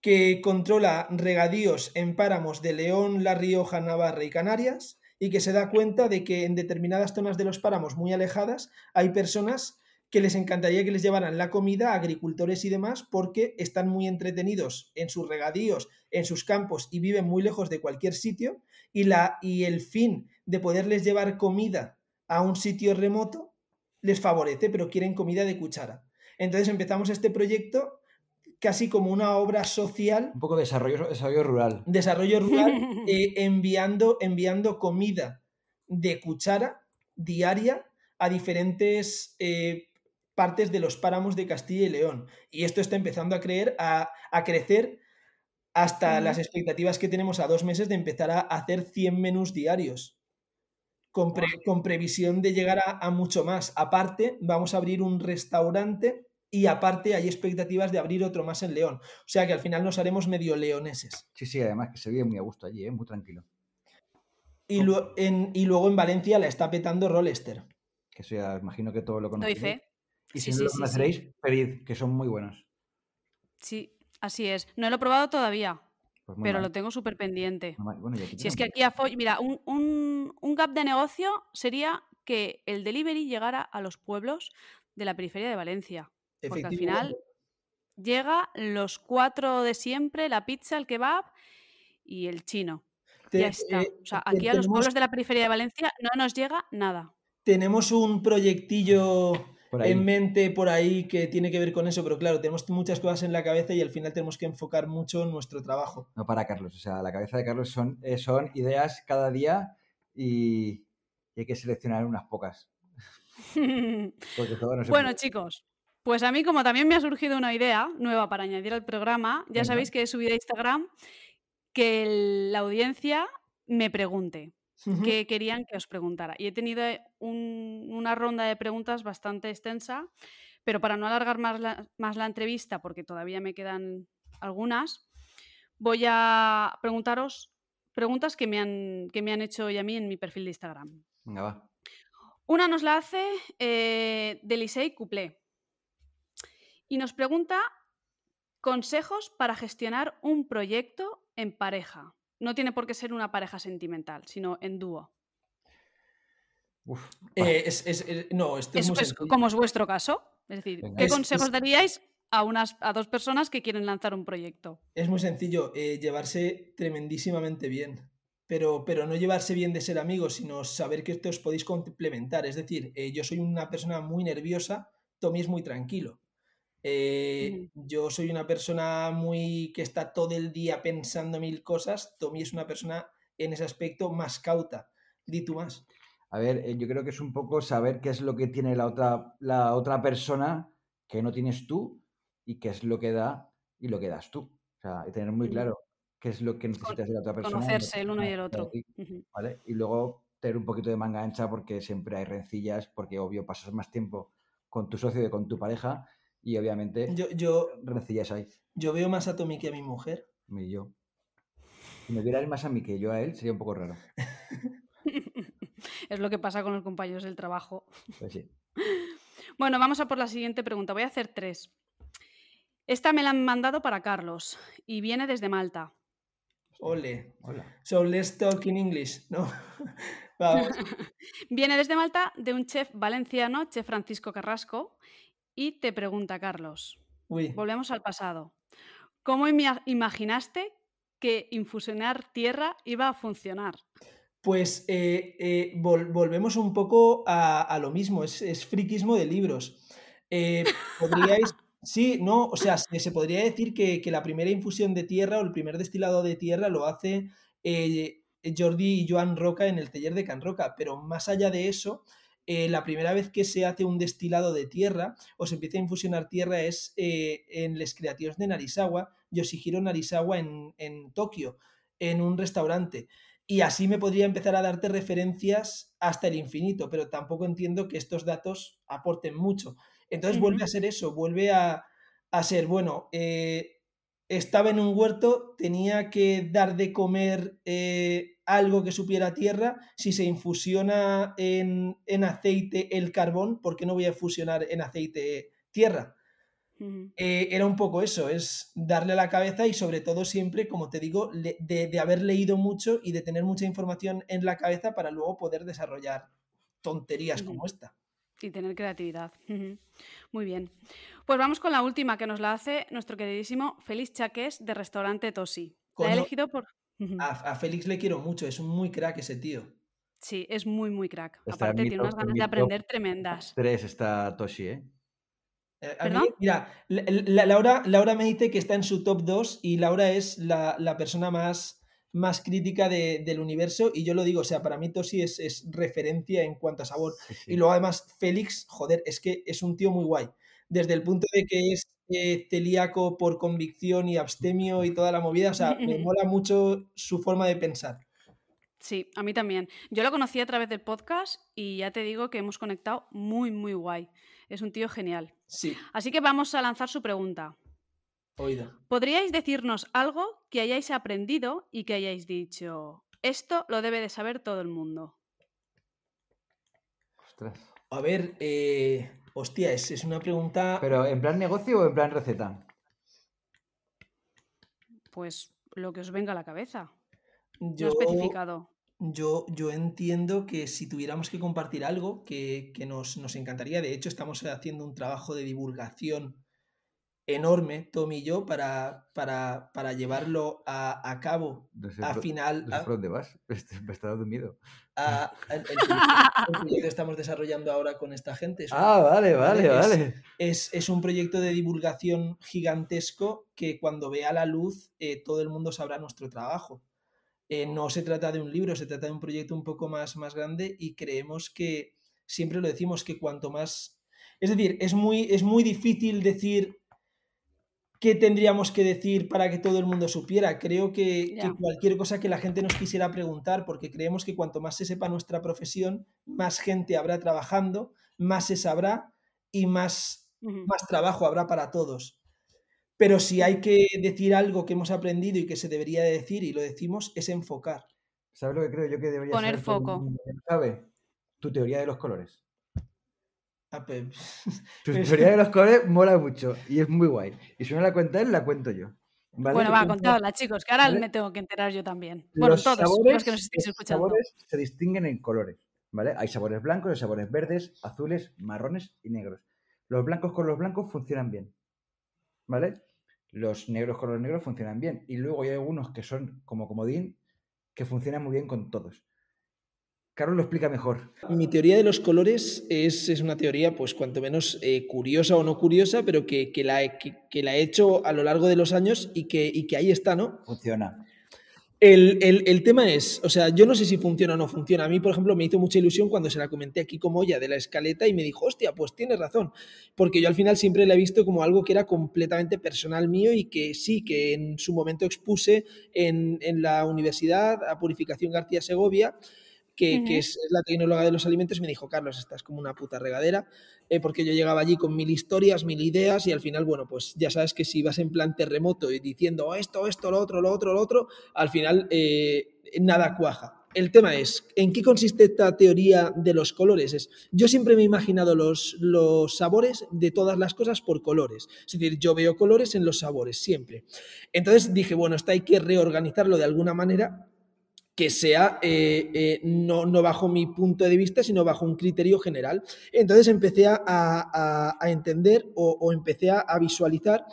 que controla regadíos en páramos de León, La Rioja, Navarra y Canarias y que se da cuenta de que en determinadas zonas de los páramos muy alejadas hay personas que les encantaría que les llevaran la comida agricultores y demás porque están muy entretenidos en sus regadíos, en sus campos y viven muy lejos de cualquier sitio y, la, y el fin de poderles llevar comida a un sitio remoto les favorece, pero quieren comida de cuchara. Entonces empezamos este proyecto casi como una obra social, Un poco de desarrollo, desarrollo rural. desarrollo rural, eh, enviando, enviando comida de cuchara diaria a diferentes eh, partes de los páramos de Castilla y León. Y esto está empezando a, creer, a, a crecer hasta las expectativas que tenemos a dos meses de empezar a hacer 100 menús diarios. Con, pre- con previsión de llegar a, a mucho más. Aparte, vamos a abrir un restaurante y aparte hay expectativas de abrir otro más en León. O sea que al final nos haremos medio leoneses. Sí, sí, además que se vive muy a gusto allí, ¿eh? muy tranquilo. Y, en- y luego en Valencia la está petando Rollester. Que eso ya imagino que todo lo Doy conocéis. fe. Y Sí, si no sí, lo sí, sí. conoceréis, pedid, que son muy buenos. Sí, así es. No lo he probado todavía, Pues pero mal, lo tengo súper pendiente. Bueno, Si es que aquí a Foy- mira, un, un- un gap de negocio sería que el delivery llegara a los pueblos de la periferia de Valencia. Porque al final llega los cuatro de siempre, la pizza, el kebab y el chino. Te- ya está. eh, O sea, te- aquí a los tenemos- pueblos de la periferia de Valencia no nos llega nada. Tenemos un proyectillo en mente por ahí que tiene que ver con eso, pero claro, tenemos muchas cosas en la cabeza y al final tenemos que enfocar mucho en nuestro trabajo. No para Carlos, o sea, la cabeza de Carlos son, eh, son ideas cada día y, y hay que seleccionar unas pocas. Porque todo no se Bueno, puede. chicos, pues a mí como también me ha surgido una idea nueva para añadir al programa, ya Venga. sabéis que he subido a Instagram que el- la audiencia me pregunte Ujú. qué querían que os preguntara. Y he tenido un- una ronda de preguntas bastante extensa, pero para no alargar más la, más la entrevista, porque todavía me quedan algunas, voy a preguntaros preguntas que me han, que me han hecho hoy a mí en mi perfil de Instagram. Venga, va. Una nos la hace eh, Delisei Couplé y nos pregunta consejos para gestionar un proyecto en pareja. No tiene por qué ser una pareja sentimental, sino en dúo. Uf, Eh, es- es- es- no, esto es, Es, muy es sencillo. como es vuestro caso. Es decir, Venga. ¿qué Es- consejos es- daríais a, unas, a dos personas que quieren lanzar un proyecto? Es muy sencillo, eh, llevarse tremendísimamente bien. Pero, pero no llevarse bien de ser amigos, sino saber que esto os podéis complementar. Es decir, eh, yo soy una persona muy nerviosa, Tommy es muy tranquilo. Eh, Yo soy una persona muy que está todo el día pensando mil cosas. Tommy es una persona en ese aspecto más cauta. Di tú más. A ver, eh, yo creo que es un poco saber qué es lo que tiene la otra, la otra persona que no tienes tú y qué es lo que da y lo que das tú. O sea, y tener muy claro qué es lo que necesitas de la otra persona. Conocerse el uno y el otro. ti. ¿vale? Y luego tener un poquito de manga ancha porque siempre hay rencillas, porque obvio pasas más tiempo con tu socio que con tu pareja y obviamente Yo, yo, rencillas hay. yo veo más a Tommy que a mi mujer. Y yo. Si me viera él más a mí que yo a él, sería un poco raro. Es lo que pasa con los compañeros del trabajo. Pues sí. Bueno, vamos a por la siguiente pregunta. Voy a hacer tres. Esta me la han mandado para Carlos y viene desde Malta. Ole. Hola. So let's talk in English, ¿no? Vamos. Viene desde Malta de un chef valenciano, chef Francisco Carrasco, y te pregunta, Carlos, Uy. volvemos al pasado. ¿Cómo ima- imaginaste que infusionar tierra iba a funcionar? Pues eh, eh, volvemos un poco a, lo mismo, es, es, friquismo de libros. Eh, podríais, sí, no, o sea, se, podría decir que, la primera infusión de tierra o el primer destilado de tierra lo hace Jordi y Joan Roca en el taller de Can Roca, pero más allá de eso, la primera vez que se hace un destilado de tierra o se empieza a infusionar tierra es en Les Creativos de Narisawa, Yoshihiro Narisawa en, en Tokio, en un restaurante y así me podría empezar a darte referencias hasta el infinito, pero tampoco entiendo que estos datos aporten mucho. Entonces vuelve a ser eso, vuelve a, ser, bueno, eh, estaba en un huerto, tenía que dar de comer eh, algo que supiera tierra, si se infusiona en, en, aceite el carbón, ¿por qué no voy a fusionar en aceite tierra? Eh, era un poco eso, es darle a la cabeza y sobre todo siempre, como te digo, de, haber leído mucho y de tener mucha información en la cabeza para luego poder desarrollar tonterías como esta. Y tener creatividad. Muy bien. Pues vamos con la última que nos la hace nuestro queridísimo Félix Chaques de Restaurante Tosi. La he elegido por... a, Félix le quiero mucho, es un muy crack ese tío. Sí, es muy, muy crack. Aparte tiene unas ganas de aprender tremendas. Tres está Toshi, ¿eh? Eh, mira, Laura, Laura me dice que está en su top 2 y Laura es la, persona más, más crítica del universo y yo lo digo, o sea, para mí Tosi es, es referencia en cuanto a sabor. Y luego además Félix, joder, es que es un tío muy guay. Desde el punto de que es eh, celíaco por convicción y abstemio y toda la movida, o sea, me mola mucho su forma de pensar. Sí, a mí también. Yo lo conocí a través del podcast y ya te digo que hemos conectado muy, muy guay. Es un tío genial. Sí. Así que vamos a lanzar su pregunta. Oído. ¿Podríais decirnos algo que hayáis aprendido y que hayáis dicho, esto lo debe de saber todo el mundo? Ostras. A ver, eh, hostia, es, es una pregunta... ¿Pero en plan negocio o en plan receta? Pues lo que os venga a la cabeza. Yo, no especificado. Yo, yo entiendo que si tuviéramos que compartir algo que, nos, encantaría, de hecho estamos haciendo un trabajo de divulgación enorme, Tommy y yo, para, para, llevarlo a, cabo a final... No dónde vas, me está dando miedo. el, proyecto que estamos desarrollando ahora con esta gente. ah, vale, vale, vale. Es, un proyecto de divulgación gigantesco que cuando vea la luz eh, todo el mundo sabrá nuestro trabajo. Eh, no se trata de un libro, se trata de un proyecto un poco más, más grande y creemos que siempre lo decimos que cuanto más... Es decir, es muy, es muy difícil decir qué tendríamos que decir para que todo el mundo supiera. Creo que, cualquier cosa que la gente nos quisiera preguntar, porque creemos que cuanto más se sepa nuestra profesión, más gente habrá trabajando, más se sabrá y más, más trabajo habrá para todos. Pero si hay que decir algo que hemos aprendido y que se debería decir y lo decimos, es enfocar. ¿Sabes lo que creo yo que debería Poner foco. ¿Sabe? Tu teoría de los colores. Ah, tu teoría de los colores mola mucho y es muy guay. Y si no la cuenta él, la cuento yo. Bueno, va, contadla, chicos, que ahora me tengo que enterar yo también. Por los todos los que nos estéis escuchando. Los sabores se distinguen en colores, ¿vale? Hay sabores blancos, hay sabores verdes, azules, marrones y negros. Los blancos con los blancos funcionan bien, ¿vale? los negros con los negros funcionan bien. Y luego hay algunos que son como comodín que funcionan muy bien con todos. Carlos lo explica mejor. Mi teoría de los colores es, una teoría, pues cuanto menos eh, curiosa o no curiosa, pero que, la, que, la, he hecho a lo largo de los años y que, y que ahí está, ¿no? Funciona. El, tema es, o sea, yo no sé si funciona o no funciona. A mí, por ejemplo, me hizo mucha ilusión cuando se la comenté aquí como ya de la escaleta y me dijo, hostia, pues tienes razón. Porque yo al final siempre la he visto como algo que era completamente personal mío y que sí, que en su momento expuse en, en la universidad a Purificación García Segovia que, es, la tecnóloga de los alimentos, y me dijo, Carlos, estás como una puta regadera, eh, porque yo llegaba allí con mil historias, mil ideas, y al final, bueno, pues ya sabes que si vas en plan terremoto y diciendo esto, esto, lo otro, lo otro, lo otro, al final eh, nada cuaja. El tema es, ¿en qué consiste esta teoría de los colores? Es, yo siempre me he imaginado los, los sabores de todas las cosas por colores. Es decir, yo veo colores en los sabores, siempre. Entonces dije, bueno, esto hay que reorganizarlo de alguna manera que sea eh, eh, no, bajo mi punto de vista, sino bajo un criterio general. Entonces empecé a, entender o, empecé a, visualizar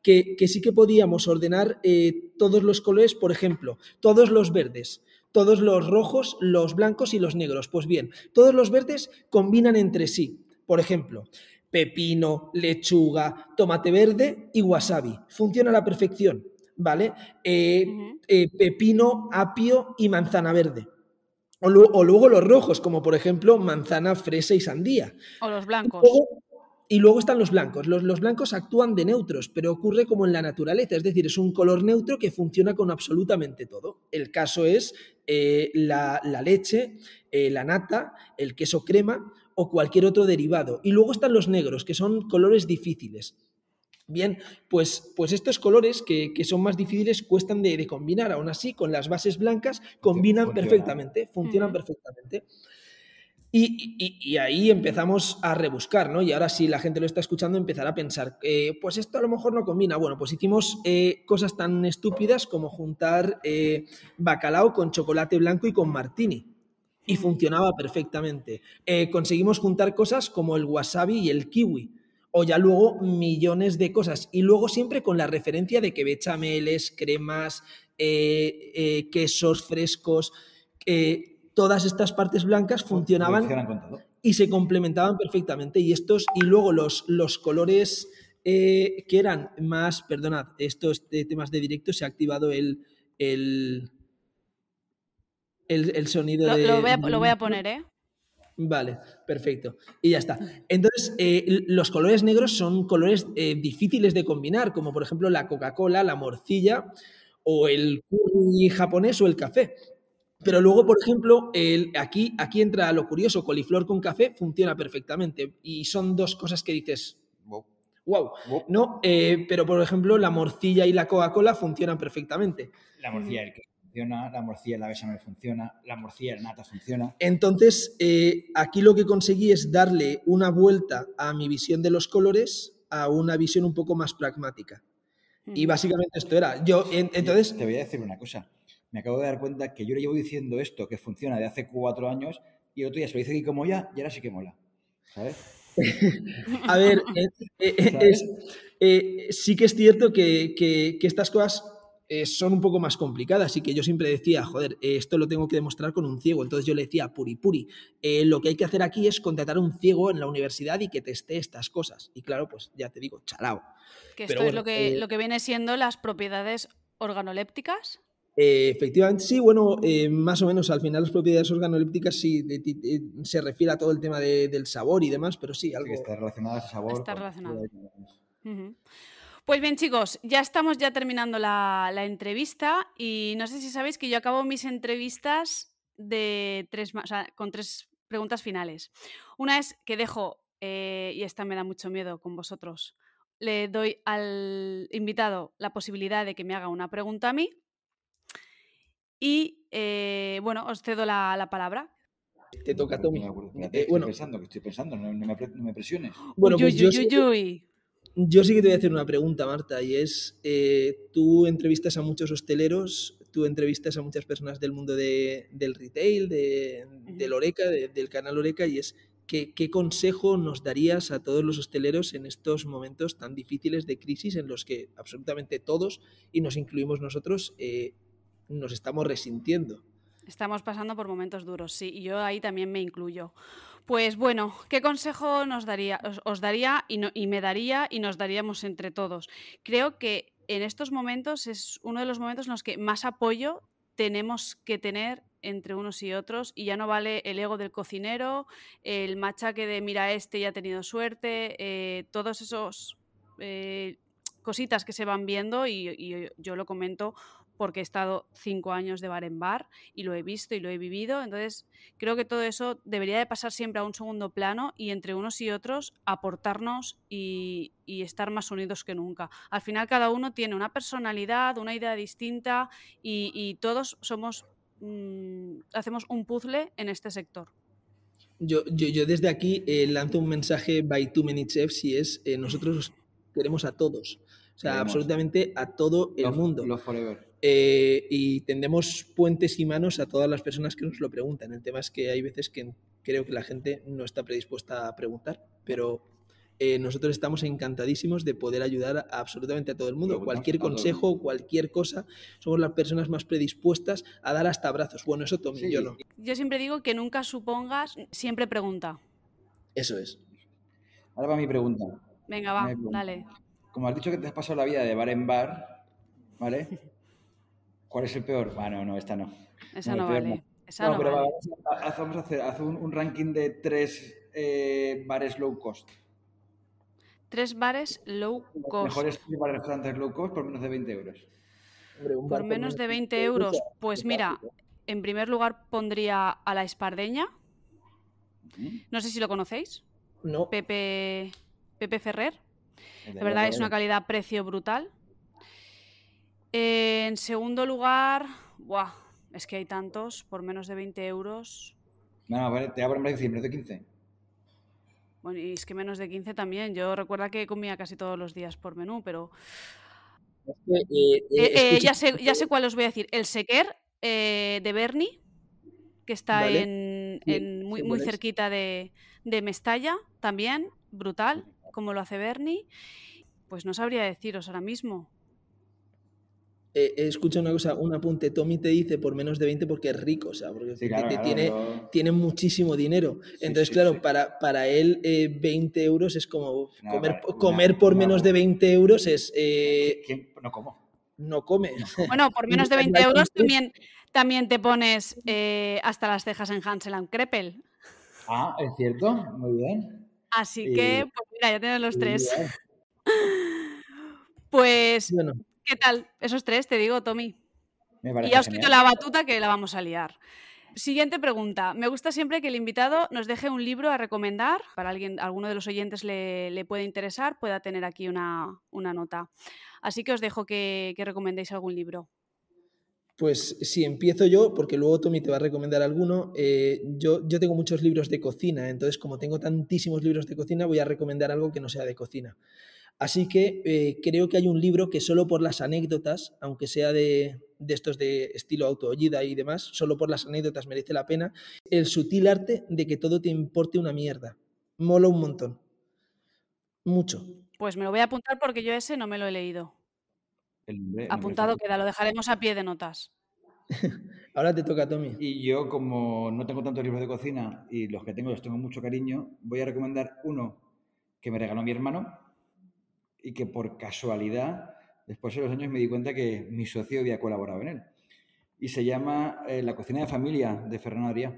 que, sí que podíamos ordenar eh, todos los colores, por ejemplo, todos los verdes, todos los rojos, los blancos y los negros. Pues bien, todos los verdes combinan entre sí. Por ejemplo, pepino, lechuga, tomate verde y wasabi. Funciona a la perfección, ¿vale? Eh, eh, pepino, apio y manzana verde. O, luego los rojos, como por ejemplo manzana, fresa y sandía. O los blancos. Y luego están los blancos. Los, blancos actúan de neutros, pero ocurre como en la naturaleza, es decir, es un color neutro que funciona con absolutamente todo. El caso es eh, la, leche, eh, la nata, el queso crema o cualquier otro derivado. Y luego están los negros, que son colores difíciles. Bien, pues, pues estos colores que, son más difíciles cuestan de, combinar. Aún así, con las bases blancas combinan perfectamente, funcionan perfectamente. Y, ahí empezamos a rebuscar, ¿no? Y ahora si la gente lo está escuchando empezará a pensar, eh, pues esto a lo mejor no combina. Bueno, pues hicimos eh, cosas tan estúpidas como juntar eh, bacalao con chocolate blanco y con martini. Y funcionaba perfectamente. conseguimos juntar cosas como el wasabi y el kiwi. O ya luego millones de cosas. Y luego siempre con la referencia de que bechameles, cremas, quesos frescos todas estas partes blancas funcionaban y se complementaban perfectamente. Y estos, y luego los, los colores eh, que eran más, perdonad, estos temas de directo se ha activado el, el, el, sonido lo, de. Lo voy, a, lo voy, a, poner, ¿eh? Vale, perfecto. Y ya está. Entonces, eh, los colores negros son colores eh, difíciles de combinar, como por ejemplo la Coca-Cola, la morcilla o el curry japonés o el café. Pero luego, por ejemplo, el, aquí, aquí entra lo curioso, coliflor con café funciona perfectamente. Y son dos cosas que dices, wow. No, eh, pero por ejemplo, la morcilla y la Coca-Cola funcionan perfectamente. La morcilla el queso funciona, la morcilla la bechamel funciona, la morcilla el nata funciona. Entonces, eh, aquí lo que conseguí es darle una vuelta a mi visión de los colores a una visión un poco más pragmática. Y básicamente esto era. Yo, entonces. Te voy a decir una cosa me acabo de dar cuenta que yo le llevo diciendo esto que funciona de hace cuatro años y el otro día se lo dice aquí como ya y ahora sí que mola. ¿Sabes? A ver, eh, eh, eh, sí que es cierto que, estas cosas son un poco más complicadas y que yo siempre decía, joder, esto lo tengo que demostrar con un ciego. Entonces yo le decía, puri, puri, lo que hay que hacer aquí es contratar a un ciego en la universidad y que teste estas cosas. Y claro, pues ya te digo, chalao. Que esto es lo que, lo que viene siendo las propiedades organolépticas. Eh, efectivamente, sí, bueno, eh, más o menos al final las propiedades organolépticas sí se refiere a todo el tema del sabor y demás, pero sí, algo. está relacionado al sabor. Está relacionado. Pues bien, chicos, ya estamos ya terminando la, entrevista y no sé si sabéis que yo acabo mis entrevistas de tres, con tres preguntas finales. Una es que dejo, eh, y esta me da mucho miedo con vosotros, le doy al invitado la posibilidad de que me haga una pregunta a mí y eh, bueno, os cedo la, palabra. Te toca a Tommy. Eh, estoy pensando, que estoy pensando, no, me, presiones. Bueno, pues yo, sí, yo, sí que te voy a hacer una pregunta, Marta, y es, eh, tú entrevistas a muchos hosteleros, tú entrevistas a muchas personas del mundo del retail, de, del Oreca, del canal Oreca, y es, ¿qué, ¿qué, consejo nos darías a todos los hosteleros en estos momentos tan difíciles de crisis en los que absolutamente todos, y nos incluimos nosotros, nos estamos resintiendo. Estamos pasando por momentos duros, sí, y yo ahí también me incluyo. Pues bueno, ¿qué consejo nos daría, os, daría y, me daría y nos daríamos entre todos? Creo que en estos momentos es uno de los momentos en los que más apoyo tenemos que tener entre unos y otros y ya no vale el ego del cocinero, el machaque de mira este ya ha tenido suerte, eh, todos esos eh, cositas que se van viendo y, yo lo comento porque he estado cinco años de bar en bar y lo he visto y lo he vivido. Entonces, creo que todo eso debería de pasar siempre a un segundo plano y entre unos y otros aportarnos y, estar más unidos que nunca. Al final, cada uno tiene una personalidad, una idea distinta y, todos somos, mm, hacemos un puzzle en este sector. Yo, yo, desde aquí eh, lanzo un mensaje by Too Many Chefs y es, eh, nosotros queremos a todos. O sea, absolutamente a todo el mundo. Eh, y tendemos puentes y manos a todas las personas que nos lo preguntan. El tema es que hay veces que creo que la gente no está predispuesta a preguntar, pero eh, nosotros estamos encantadísimos de poder ayudar a absolutamente a todo el mundo. Cualquier consejo, cualquier cosa, somos las personas más predispuestas a dar hasta abrazos. Bueno, eso Tommy, yo no. Yo siempre digo que nunca supongas, siempre pregunta. Eso es. Ahora va mi pregunta. Venga, va, dale. Como has dicho que te has pasado la vida de bar en bar, ¿vale? ¿Cuál es el peor? Bueno, no, esta no. Esa no, vale. Esa no, pero vale. vamos, a, hacer haz un, ranking de tres eh, bares low cost. Tres bares low cost. Mejores bares restaurantes low cost por menos de 20 euros. por menos de 20 euros. Pues mira, en primer lugar pondría a la Espardeña. No sé si lo conocéis. No. Pepe, Pepe Ferrer. De verdad es una calidad-precio brutal. En segundo lugar, buah, es que hay tantos por menos de 20 euros. No, no, te voy a poner menos de 15. Bueno, y es que menos de 15 también. Yo recuerdo que comía casi todos los días por menú, pero... Eh, eh, ya, sé, ya sé cuál os voy a decir. El Sequer eh, de Bernie, que está en, muy, muy cerquita de, de, Mestalla, también, brutal, como lo hace Bernie. Pues no sabría deciros ahora mismo. Eh, escucha una cosa, un apunte. Tommy te dice por menos de 20 porque es rico, o sea, porque tiene, tiene muchísimo dinero. Entonces, claro, Para, para él 20 eh, euros es como comer, comer por menos de 20 euros es... Eh, no como. No come. Bueno, por menos de 20 euros también, también te pones hasta las cejas en Hansel and Kreppel. Ah, es cierto, muy bien. Así que, pues mira, ya tienes los tres. Pues, bueno. ¿Qué tal? Esos tres, te digo, Tommy. y ya os quito la batuta que la vamos a liar. Siguiente pregunta. Me gusta siempre que el invitado nos deje un libro a recomendar. Para alguien, alguno de los oyentes le, le puede interesar, pueda tener aquí una, nota. Así que os dejo que, recomendéis algún libro. Pues si empiezo yo, porque luego Tommy te va a recomendar alguno, eh, yo, yo tengo muchos libros de cocina, entonces como tengo tantísimos libros de cocina, voy a recomendar algo que no sea de cocina. Así que eh, creo que hay un libro que solo por las anécdotas, aunque sea de, estos de estilo autoollida y demás, solo por las anécdotas merece la pena. El sutil arte de que todo te importe una mierda. Mola un montón. Mucho. Pues me lo voy a apuntar porque yo ese no me lo he leído. Apuntado queda, lo dejaremos a pie de notas. Ahora te toca, Tommy. Y yo, como no tengo tantos libros de cocina y los que tengo los tengo mucho cariño, voy a recomendar uno que me regaló mi hermano, y que por casualidad, después de los años me di cuenta que mi socio había colaborado en él. Y se llama eh, La cocina de familia de Fernando Adrià.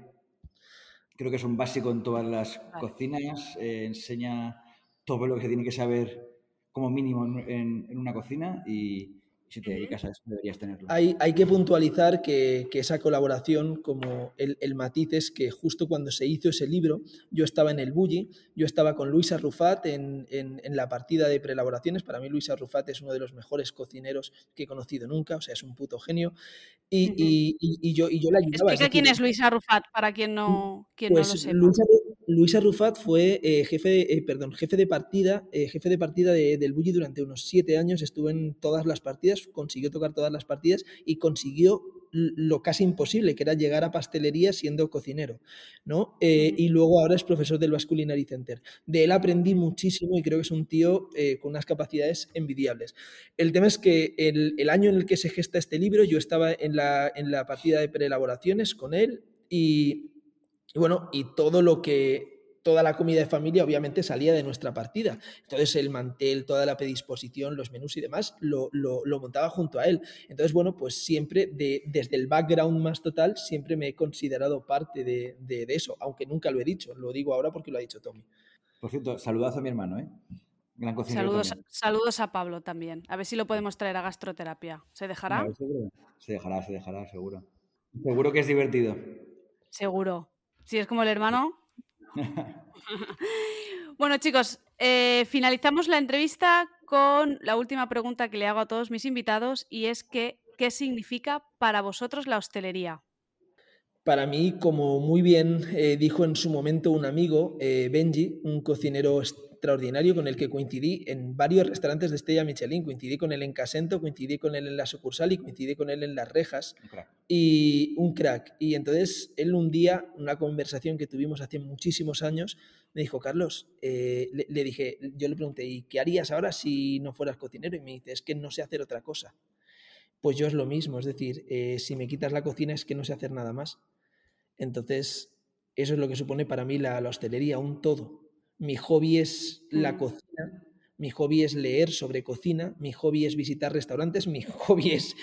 Creo que es un básico en todas las cocinas, eh, enseña todo lo que se tiene que saber como mínimo en, en una cocina y, si te dedicas a eso, deberías tenerlo. Hay, hay que puntualizar que, que, esa colaboración, como el, el, matiz es que justo cuando se hizo ese libro, yo estaba en el Bulli, yo estaba con Luisa Rufat en, en, en, la partida de preelaboraciones. Para mí, Luisa Rufat es uno de los mejores cocineros que he conocido nunca, o sea, es un puto genio. Y, y, y, yo, y yo la ayudaba. Explica quién es Luisa Rufat, para quien no, quien no lo pues sepa. Luisa, Luisa Rufat fue eh, jefe, de, eh, perdón, jefe de partida, eh, jefe de partida de, del Bulli durante unos siete años, estuvo en todas las partidas, consiguió tocar todas las partidas y consiguió lo casi imposible, que era llegar a pastelería siendo cocinero, ¿no? y luego ahora es profesor del Basque Culinary Center. De él aprendí muchísimo y creo que es un tío con unas capacidades envidiables. El tema es que el, el, año en el que se gesta este libro, yo estaba en la, en la partida de preelaboraciones con él y y bueno, y todo lo que, toda la comida de familia obviamente salía de nuestra partida. Entonces el mantel, toda la predisposición, los menús y demás, lo, lo, montaba junto a él. Entonces, bueno, pues siempre, de, desde el background más total, siempre me he considerado parte de, de, eso, aunque nunca lo he dicho, lo digo ahora porque lo ha dicho Tommy. Por cierto, saludazo a mi hermano, ¿eh? Gran saludos, saludos a Pablo también. A ver si lo podemos traer a gastroterapia. ¿Se dejará? se dejará, se dejará, seguro. Seguro que es divertido. Seguro. Si es como el hermano. bueno, chicos, eh, finalizamos la entrevista con la última pregunta que le hago a todos mis invitados y es que, ¿qué significa para vosotros la hostelería? Para mí, como muy bien eh, dijo en su momento un amigo, eh, Benji, un cocinero extraordinario con el que coincidí en varios restaurantes de Estrella Michelin. Coincidí con él en Casento, coincidí con él en la sucursal y coincidí con él en Las Rejas. Y un crack. Y entonces él un día, una conversación que tuvimos hace muchísimos años, me dijo, Carlos, eh", le, dije, yo le pregunté, ¿y qué harías ahora si no fueras cocinero? Y me dice, es que no sé hacer otra cosa. Pues yo es lo mismo, es decir, si me quitas la cocina es que no sé hacer nada más. Entonces, eso es lo que supone para mí la, hostelería, un todo. Mi hobby es la mm. cocina, mi hobby es leer sobre cocina, mi hobby es visitar restaurantes, mi hobby es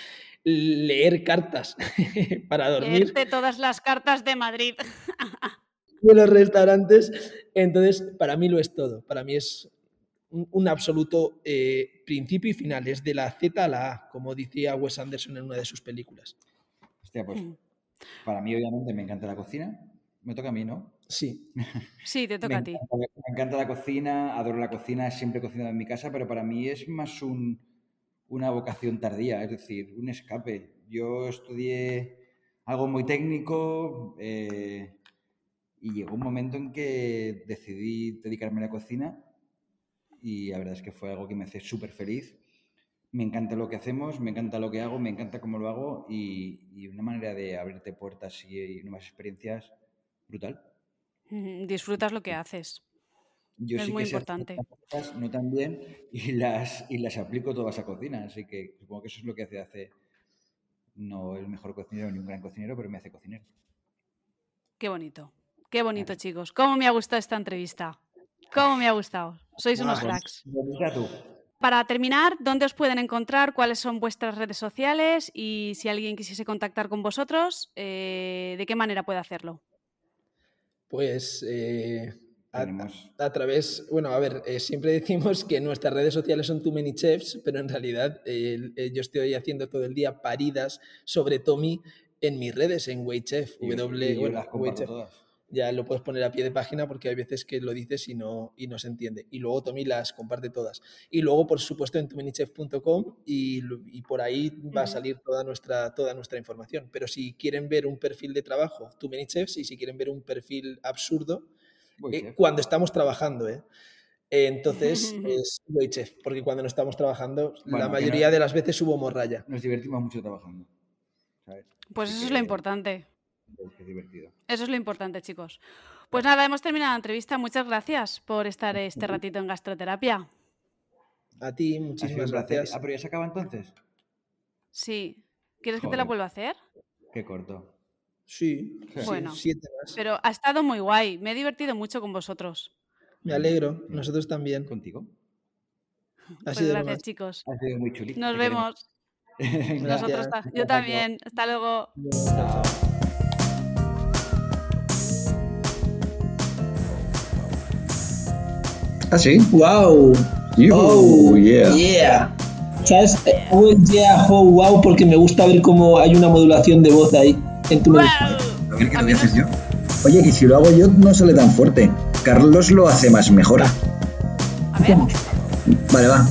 leer cartas para dormir. Leerte todas las cartas de Madrid. de los restaurantes. Entonces, para mí lo es todo. Para mí es un, absoluto eh, principio y final. Es de la Z a la A, como decía Wes Anderson en una de sus películas. Hostia, pues mm. Para mí, obviamente, me encanta la cocina. Me toca a mí, ¿no? Sí. Sí, te toca a ti. me encanta la cocina, adoro la cocina, siempre he cocinado en mi casa, pero para mí es más una vocación tardía, es decir, un escape. Yo estudié algo muy técnico eh, y llegó un momento en que decidí dedicarme a la cocina y la verdad es que fue algo que me hace súper feliz me encanta lo que hacemos, me encanta lo que hago, me encanta cómo lo hago y, una manera de abrirte puertas y, nuevas experiencias brutal. Disfrutas lo que haces. Yo es muy importante. no tan bien y las, y las aplico todas a cocina, así que supongo que eso es lo que hace, hace no el mejor cocinero ni un gran cocinero, pero me hace cocinero. Qué bonito, qué bonito chicos. ¿Cómo me ha gustado esta entrevista? ¿Cómo me ha gustado? Sois unos cracks. Para terminar, ¿dónde os pueden encontrar? ¿Cuáles son vuestras redes sociales? Y si alguien quisiese contactar con vosotros, eh, ¿de qué manera puede hacerlo? Pues eh, a, través, bueno, a ver, eh, siempre decimos que nuestras redes sociales son Too Many Chefs, pero en realidad yo estoy haciendo todo el día paridas sobre Tommy en mis redes, en Waychef, W, ya lo puedes poner a pie de página porque hay veces que lo dices y no, y no se entiende. Y luego Tommy las comparte todas. Y luego, por supuesto, en tumenichef.com y, y, por ahí va a salir toda nuestra, toda nuestra información. Pero si quieren ver un perfil de trabajo, Tumenichefs, y si quieren ver un perfil absurdo, eh, cuando estamos trabajando, ¿eh? Entonces es Waychef, porque cuando no estamos trabajando, la mayoría de las veces hubo morralla. Nos divertimos mucho trabajando. Pues eso es lo importante divertido. Eso es lo importante, chicos. Pues nada, hemos terminado la entrevista. Muchas gracias por estar este ratito en gastroterapia. A ti, muchísimas gracias. ¿Ah, pero ya se acaba entonces? Sí. ¿Quieres que te la vuelva a hacer? Qué corto. Sí, bueno, Pero ha estado muy guay. Me he divertido mucho con vosotros. Me alegro. Nosotros también. ¿Contigo? Pues gracias, chicos. Ha sido muy chulito. Nos vemos. Nosotros Yo también. Hasta luego. ¿Ah, sí? ¡Wow! oh, yeah. yeah. ¿Sabes? Oh, yeah, oh, wow, porque me gusta ver cómo hay una modulación de voz ahí en tu wow. A ver qué lo haces yo. Oye, y si lo hago yo no sale tan fuerte. Carlos lo hace más mejor. A ver. Vale, va.